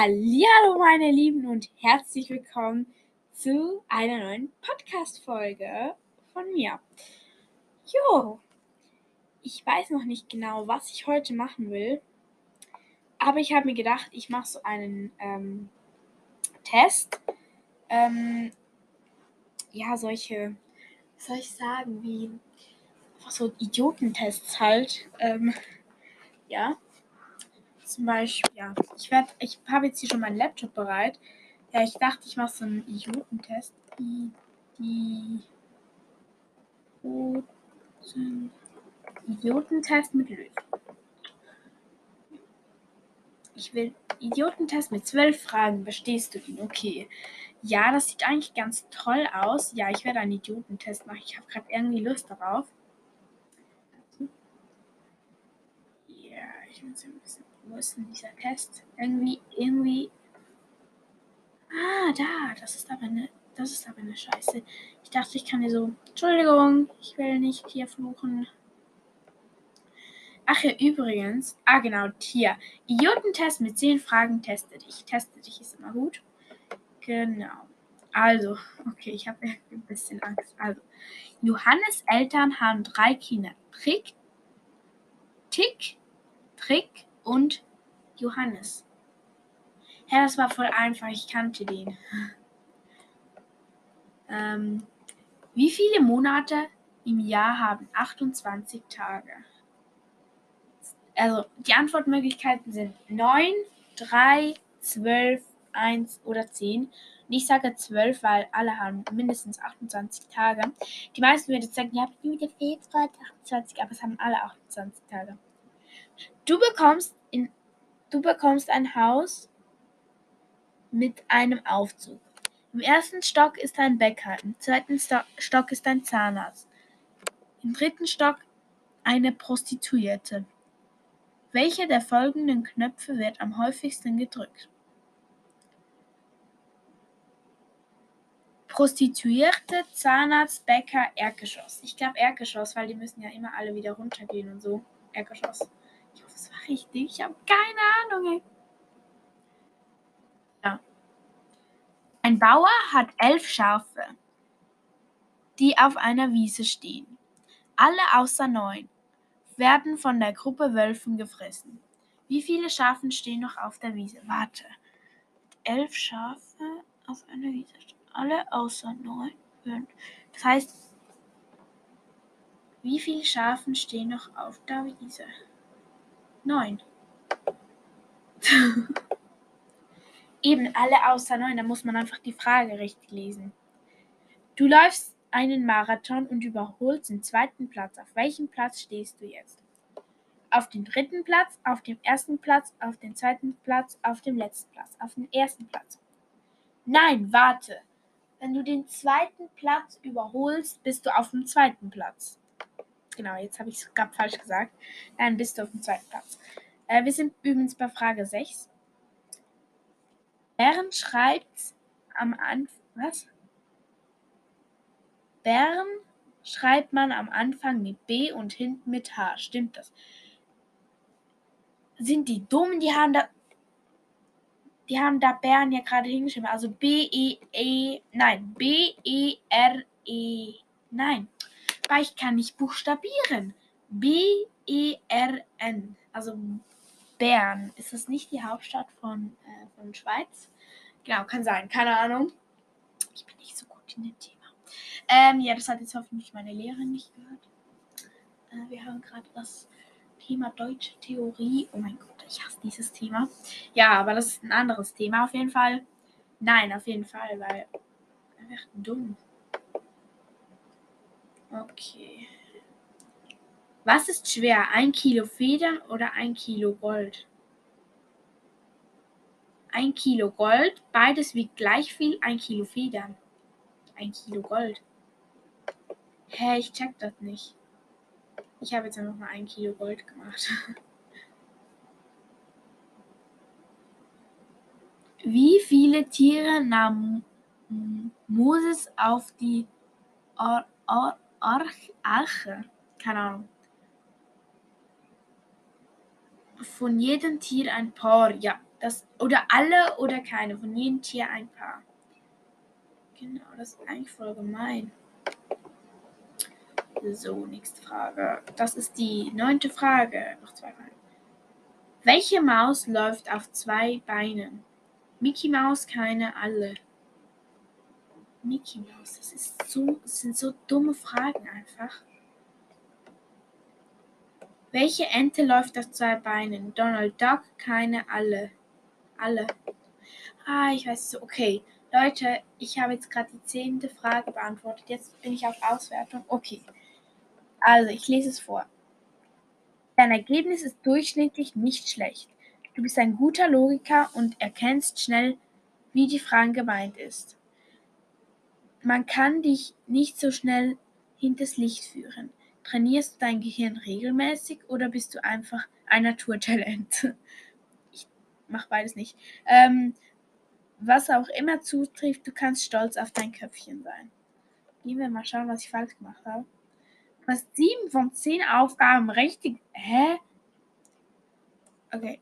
Hallo meine Lieben und herzlich willkommen zu einer neuen Podcast-Folge von mir. Jo, ich weiß noch nicht genau, was ich heute machen will, aber ich habe mir gedacht, ich mache so einen ähm, Test. Ähm, ja, solche, was soll ich sagen, wie so Idiotentests halt. Ähm, ja. Zum Beispiel, ja, ich werde, ich habe jetzt hier schon meinen Laptop bereit. Ja, ich dachte, ich mache so einen Idiotentest. Idiotentest mit Lösung. Ich will Idiotentest mit zwölf Fragen. Bestehst du ihn? Okay. Ja, das sieht eigentlich ganz toll aus. Ja, ich werde einen Idiotentest machen. Ich habe gerade irgendwie Lust darauf. Ja, ich muss ein bisschen wo ist denn dieser Test? Irgendwie, irgendwie. Ah, da. Das ist aber eine. Das ist aber eine Scheiße. Ich dachte, ich kann hier so. Entschuldigung, ich will nicht hier fluchen. Ach ja, übrigens. Ah, genau, hier. Idiotentest mit 10 Fragen teste dich. Teste dich ist immer gut. Genau. Also, okay, ich habe ein bisschen Angst. Also, Johannes Eltern haben drei Kinder. Trick, Tick, Trick und Johannes. Ja, das war voll einfach. Ich kannte den. Ähm, wie viele Monate im Jahr haben 28 Tage? Also die Antwortmöglichkeiten sind 9, 3, 12, 1 oder 10. Und ich sage 12, weil alle haben mindestens 28 Tage. Die meisten würden sagen, ja, Jude fehlt 28, aber es haben alle 28 Tage. Du bekommst in Du bekommst ein Haus mit einem Aufzug. Im ersten Stock ist ein Bäcker, im zweiten Stock ist ein Zahnarzt, im dritten Stock eine Prostituierte. Welcher der folgenden Knöpfe wird am häufigsten gedrückt? Prostituierte, Zahnarzt, Bäcker, Erdgeschoss. Ich glaube Erdgeschoss, weil die müssen ja immer alle wieder runtergehen und so. Erdgeschoss richtig? Ich habe keine Ahnung. Ey. Ja. Ein Bauer hat elf Schafe, die auf einer Wiese stehen. Alle außer neun werden von der Gruppe Wölfen gefressen. Wie viele Schafen stehen noch auf der Wiese? Warte. Elf Schafe auf einer Wiese. Alle außer neun. Das heißt, wie viele Schafen stehen noch auf der Wiese? Neun. Eben alle außer neun, da muss man einfach die Frage richtig lesen. Du läufst einen Marathon und überholst den zweiten Platz. Auf welchem Platz stehst du jetzt? Auf dem dritten Platz, auf dem ersten Platz, auf dem zweiten Platz, auf dem letzten Platz, auf dem ersten Platz. Nein, warte. Wenn du den zweiten Platz überholst, bist du auf dem zweiten Platz. Genau, jetzt habe ich es gerade falsch gesagt. Dann bist du auf dem zweiten Platz. Äh, wir sind übrigens bei Frage 6. Bern schreibt am Anfang. Was? Bern schreibt man am Anfang mit B und hinten mit H. Stimmt das? Sind die dumm? Die haben da. Die haben da Bern ja gerade hingeschrieben. Also B-E-E. Nein. B-E-R-E. Nein weil ich kann nicht buchstabieren. B-E-R-N. Also Bern. Ist das nicht die Hauptstadt von, äh, von Schweiz? Genau, kann sein. Keine Ahnung. Ich bin nicht so gut in dem Thema. Ähm, ja, das hat jetzt hoffentlich meine Lehrerin nicht gehört. Äh, wir haben gerade das Thema deutsche Theorie. Oh mein Gott, ich hasse dieses Thema. Ja, aber das ist ein anderes Thema auf jeden Fall. Nein, auf jeden Fall, weil er wird dumm. Okay. Was ist schwer? Ein Kilo Federn oder ein Kilo Gold? Ein Kilo Gold, beides wiegt gleich viel, ein Kilo Federn. Ein Kilo Gold. Hä, ich check das nicht. Ich habe jetzt einfach mal ein Kilo Gold gemacht. Wie viele Tiere nahm Moses auf die Or Or Arch, Arche, keine Ahnung. Von jedem Tier ein paar, ja. Das, oder alle oder keine, von jedem Tier ein Paar. Genau, das ist eigentlich voll gemein. So, nächste Frage. Das ist die neunte Frage. Noch zwei Fragen. Welche Maus läuft auf zwei Beinen? Mickey Maus, keine, alle. Mickey Maus, das, ist so, das sind so dumme Fragen einfach. Welche Ente läuft auf zwei Beinen? Donald Duck, keine, alle. Alle. Ah, ich weiß so. Okay, Leute, ich habe jetzt gerade die zehnte Frage beantwortet. Jetzt bin ich auf Auswertung. Okay. Also, ich lese es vor. Dein Ergebnis ist durchschnittlich nicht schlecht. Du bist ein guter Logiker und erkennst schnell, wie die Frage gemeint ist. Man kann dich nicht so schnell hinters Licht führen. Trainierst du dein Gehirn regelmäßig oder bist du einfach ein Naturtalent? Ich mache beides nicht. Ähm, was auch immer zutrifft, du kannst stolz auf dein Köpfchen sein. Gehen wir mal schauen, was ich falsch gemacht habe. Du hast sieben von zehn Aufgaben richtig. Hä? Okay.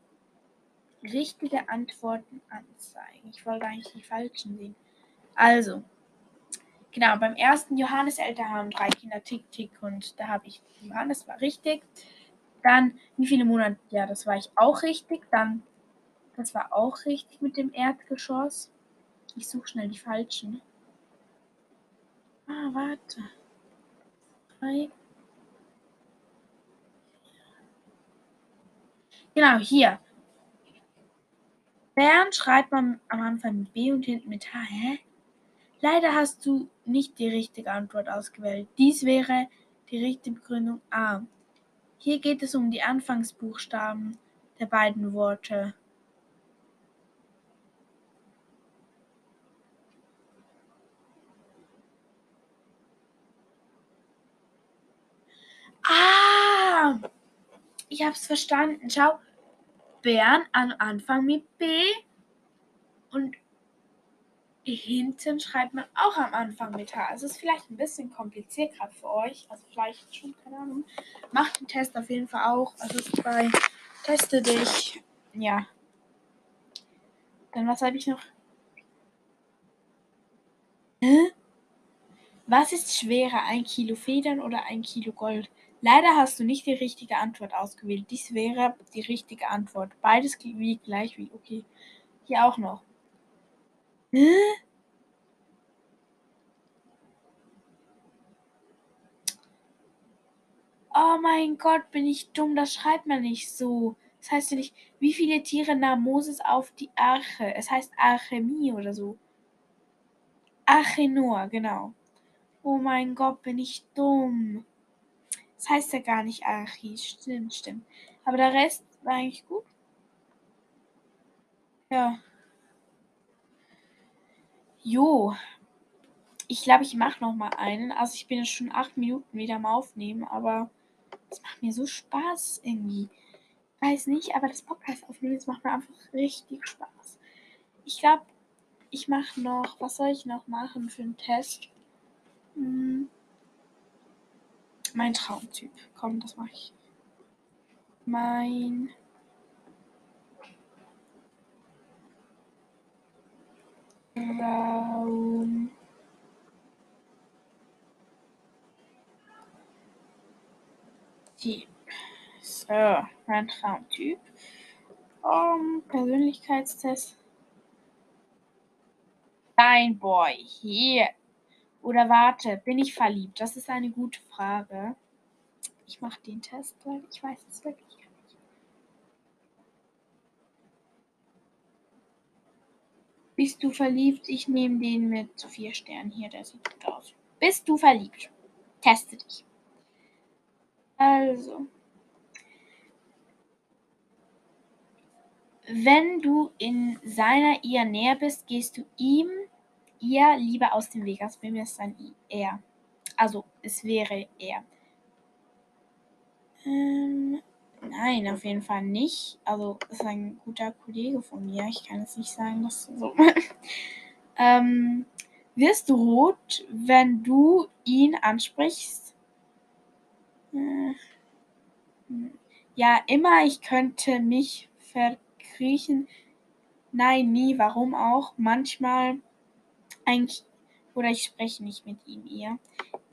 Richtige Antworten anzeigen. Ich wollte eigentlich die falschen sehen. Also, genau, beim ersten Johannes-Eltern haben drei Kinder Tick, Tick und da habe ich Johannes war richtig. Dann, wie viele Monate? Ja, das war ich auch richtig. Dann das war auch richtig mit dem Erdgeschoss. Ich suche schnell die falschen. Ah, warte. Drei. Genau, hier. Bern schreibt man am Anfang mit B und hinten mit H. Hä? Leider hast du nicht die richtige Antwort ausgewählt. Dies wäre die richtige Begründung A. Hier geht es um die Anfangsbuchstaben der beiden Worte. Ah! Ich hab's verstanden. Schau. Bern am Anfang mit B und hinten schreibt man auch am Anfang mit H. Also ist vielleicht ein bisschen kompliziert gerade für euch. Also vielleicht schon, keine Ahnung. Macht den Test auf jeden Fall auch. Also ist bei Teste dich. Ja. Dann was habe ich noch? Hä? Was ist schwerer, ein Kilo Federn oder ein Kilo Gold? Leider hast du nicht die richtige Antwort ausgewählt. Dies wäre die richtige Antwort. Beides wiegt gleich viel. Okay. Hier auch noch. Oh mein Gott, bin ich dumm. Das schreibt man nicht so. Das heißt ja nicht, wie viele Tiere nahm Moses auf die Arche? Es heißt Archemie oder so. Arche genau. Oh mein Gott, bin ich dumm. Das heißt ja gar nicht Archie. Stimmt, stimmt. Aber der Rest war eigentlich gut. Ja. Jo. Ich glaube, ich mache noch mal einen. Also ich bin jetzt schon acht Minuten wieder am Aufnehmen, aber es macht mir so Spaß irgendwie. Weiß nicht, aber das Podcast aufnehmen, das macht mir einfach richtig Spaß. Ich glaube, ich mache noch, was soll ich noch machen für einen Test? Hm. Mein Traumtyp. Komm, das mache ich. Mein Traum. Typ. So, mein Traumtyp. Um, Persönlichkeitstest. Dein Boy. Hier. Oder warte, bin ich verliebt? Das ist eine gute Frage. Ich mache den Test, weil ich weiß es wirklich nicht. Bist du verliebt? Ich nehme den mit vier Sternen hier, der sieht gut aus. Bist du verliebt? Teste dich. Also. Wenn du in seiner ihr näher bist, gehst du ihm ihr lieber aus dem Weg. Also bei mir ist ein er. Also es wäre er. Ähm, nein, auf jeden Fall nicht. Also ist ein guter Kollege von mir. Ich kann jetzt nicht sagen, dass so. ähm, wirst du rot, wenn du ihn ansprichst? Äh, ja, immer ich könnte mich verkriechen, Nein, nie. Warum auch? Manchmal eigentlich. Oder ich spreche nicht mit ihm, ihr.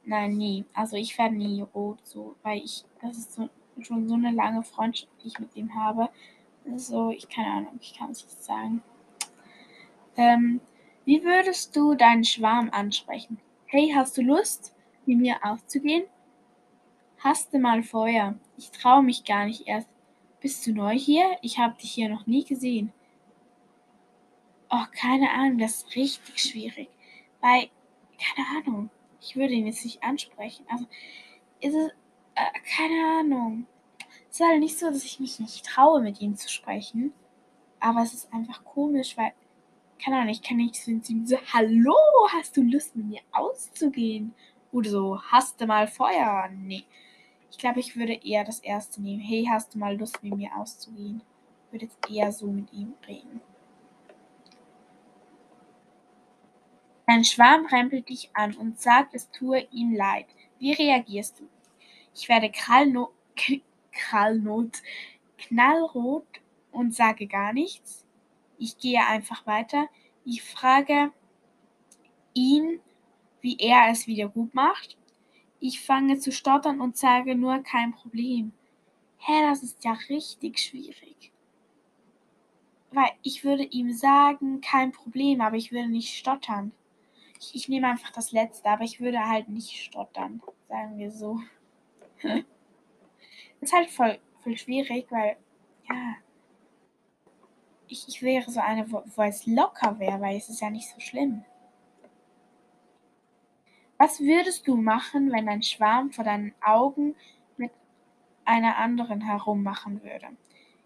Nein, nie. Also ich werde nie rot, so, weil ich, das ist so, schon so eine lange Freundschaft, die ich mit ihm habe. So, ich keine Ahnung, ich kann es nicht sagen. Ähm, wie würdest du deinen Schwarm ansprechen? Hey, hast du Lust, mit mir auszugehen? Hast du mal Feuer? Ich traue mich gar nicht erst. Bist du neu hier? Ich habe dich hier noch nie gesehen. Oh, keine Ahnung, das ist richtig schwierig. Weil, keine Ahnung, ich würde ihn jetzt nicht ansprechen. Also, ist es, äh, keine Ahnung. Es ist halt nicht so, dass ich mich nicht traue, mit ihm zu sprechen. Aber es ist einfach komisch, weil, keine Ahnung, ich kann nicht zu ihm so, hallo, hast du Lust, mit mir auszugehen? Oder so, hast du mal Feuer? Nee. Ich glaube, ich würde eher das erste nehmen. Hey, hast du mal Lust, mit mir auszugehen? Ich würde jetzt eher so mit ihm reden. Ein Schwarm rempelt dich an und sagt, es tue ihm leid. Wie reagierst du? Ich werde krallno krallnot, knallrot und sage gar nichts. Ich gehe einfach weiter. Ich frage ihn, wie er es wieder gut macht. Ich fange zu stottern und sage nur kein Problem. Hä, das ist ja richtig schwierig. Weil ich würde ihm sagen, kein Problem, aber ich würde nicht stottern. Ich, ich nehme einfach das letzte, aber ich würde halt nicht stottern, sagen wir so. ist halt voll, voll schwierig, weil, ja, ich, ich wäre so eine, wo, wo es locker wäre, weil es ist ja nicht so schlimm. Was würdest du machen, wenn ein Schwarm vor deinen Augen mit einer anderen herummachen würde?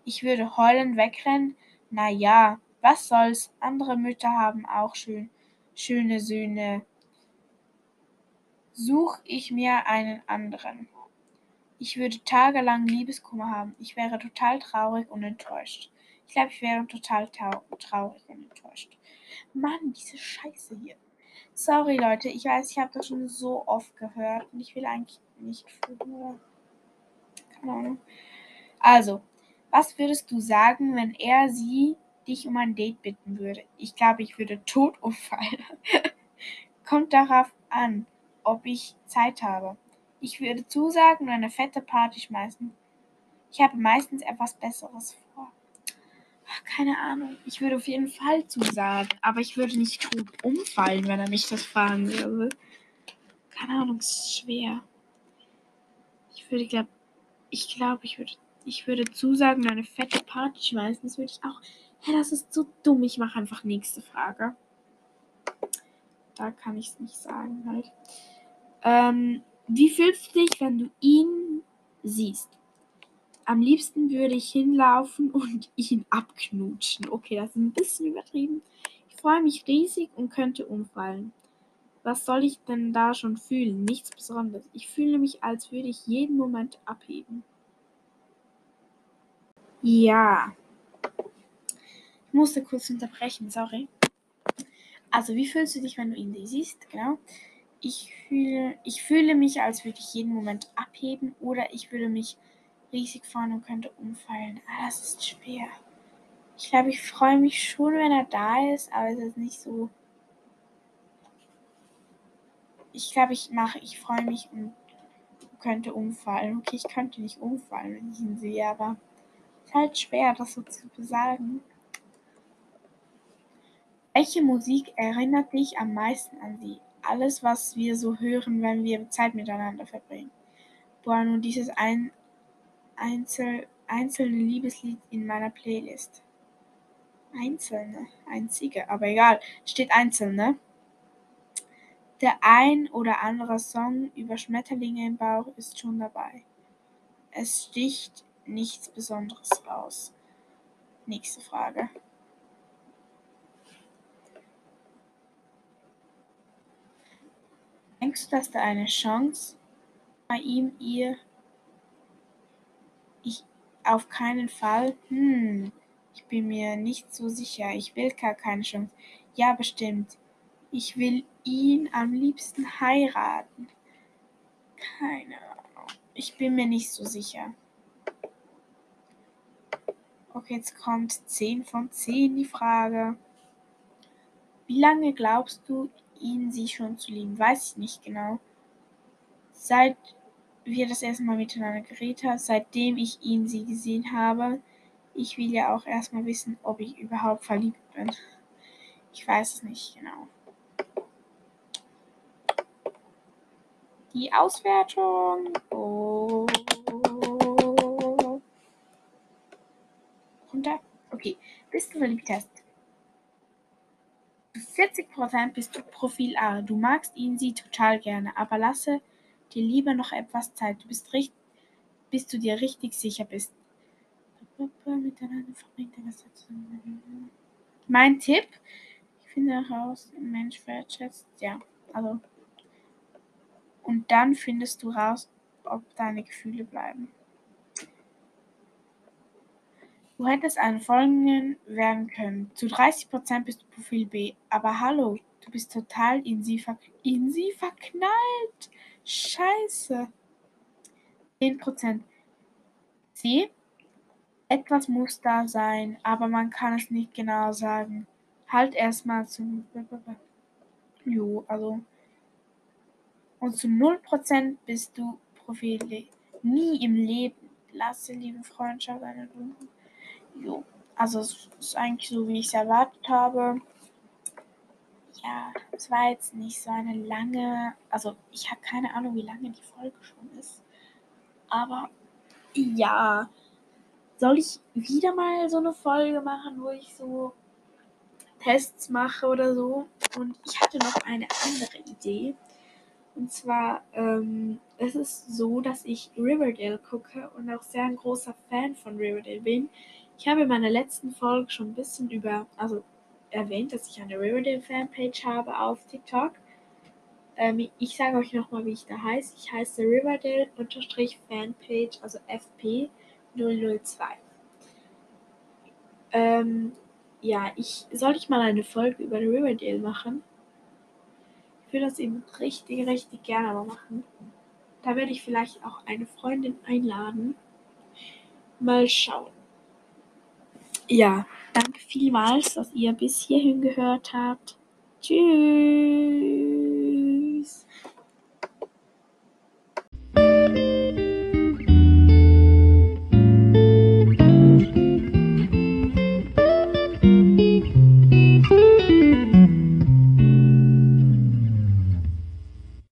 Ich würde heulend wegrennen. Na ja, was soll's? Andere Mütter haben auch schön, schöne Söhne. Such ich mir einen anderen. Ich würde tagelang Liebeskummer haben. Ich wäre total traurig und enttäuscht. Ich glaube, ich wäre total traurig und enttäuscht. Mann, diese Scheiße hier. Sorry, Leute. Ich weiß, ich habe das schon so oft gehört und ich will eigentlich nicht fühlen. Keine Ahnung. Also, was würdest du sagen, wenn er sie dich um ein Date bitten würde? Ich glaube, ich würde tot umfallen. Kommt darauf an, ob ich Zeit habe. Ich würde zusagen und eine fette Party schmeißen. Ich habe meistens etwas Besseres vor. Keine Ahnung. Ich würde auf jeden Fall zusagen, aber ich würde nicht tot umfallen, wenn er mich das fragen würde. Keine Ahnung, es ist schwer. Ich würde, glaub, ich glaube, ich würde, ich würde zusagen und eine fette Party schmeißen. Das würde ich auch. Hä, das ist so dumm. Ich mache einfach nächste Frage. Da kann ich es nicht sagen halt. Ähm, wie fühlst du dich, wenn du ihn siehst? Am liebsten würde ich hinlaufen und ihn abknutschen. Okay, das ist ein bisschen übertrieben. Ich freue mich riesig und könnte umfallen. Was soll ich denn da schon fühlen? Nichts Besonderes. Ich fühle mich, als würde ich jeden Moment abheben. Ja. Ich musste kurz unterbrechen, sorry. Also, wie fühlst du dich, wenn du ihn siehst? Genau. Ich fühle, ich fühle mich, als würde ich jeden Moment abheben oder ich würde mich riesig freuen und könnte umfallen. Ah, das ist schwer. Ich glaube, ich freue mich schon, wenn er da ist, aber es ist nicht so. Ich glaube, ich mache, ich freue mich und könnte umfallen. Okay, ich könnte nicht umfallen, wenn ich ihn sehe, aber es ist halt schwer, das so zu besagen. Welche Musik erinnert dich am meisten an sie? Alles, was wir so hören, wenn wir Zeit miteinander verbringen. Boah, nun dieses ein, einzel, einzelne Liebeslied in meiner Playlist. Einzelne, einzige, aber egal, steht einzelne. Der ein oder andere Song über Schmetterlinge im Bauch ist schon dabei. Es sticht nichts Besonderes raus. Nächste Frage. Denkst du, dass da eine Chance bei ihm, ihr ich auf keinen Fall. Hm, ich bin mir nicht so sicher. Ich will gar keine Chance. Ja, bestimmt. Ich will ihn am liebsten heiraten. Keine Ahnung. Ich bin mir nicht so sicher. Okay, jetzt kommt 10 von 10 die Frage. Wie lange glaubst du, ihn sie schon zu lieben? Weiß ich nicht genau. Seit wir das erste Mal miteinander geredet haben, seitdem ich ihn sie gesehen habe. Ich will ja auch erstmal wissen, ob ich überhaupt verliebt bin. Ich weiß es nicht genau. Die Auswertung. Oh. Runter. Okay. Bist du verliebt? Zu 40% bist du Profil A. Du magst ihn, sie total gerne, aber lasse dir lieber noch etwas Zeit. Du bist richtig, bis du dir richtig sicher bist. Mein Tipp, ich finde heraus, Mensch wertschätzt, ja, also. Und dann findest du raus, ob deine Gefühle bleiben. Du hättest einen folgenden werden können. Zu 30% bist du Profil B. Aber hallo, du bist total in sie, in sie verknallt. Scheiße. 10% C. Etwas muss da sein, aber man kann es nicht genau sagen. Halt erstmal zum. Jo, also. Und zu 0% bist du Profil D. Nie im Leben. Lasse liebe Freundschaft eine Dunkel. Jo, also es ist eigentlich so, wie ich es erwartet habe. Ja, es war jetzt nicht so eine lange, also ich habe keine Ahnung, wie lange die Folge schon ist. Aber ja, soll ich wieder mal so eine Folge machen, wo ich so Tests mache oder so? Und ich hatte noch eine andere Idee. Und zwar, ähm, es ist so, dass ich Riverdale gucke und auch sehr ein großer Fan von Riverdale bin. Ich habe in meiner letzten Folge schon ein bisschen über, also erwähnt, dass ich eine Riverdale Fanpage habe auf TikTok. Ähm, ich sage euch nochmal, wie ich da heiße. Ich heiße Riverdale-Fanpage, also FP002. Ähm, ja, ich soll ich mal eine Folge über Riverdale machen. Ich würde das eben richtig, richtig gerne mal machen. Da werde ich vielleicht auch eine Freundin einladen. Mal schauen. Ja, danke vielmals, dass ihr bis hierhin gehört habt. Tschüss.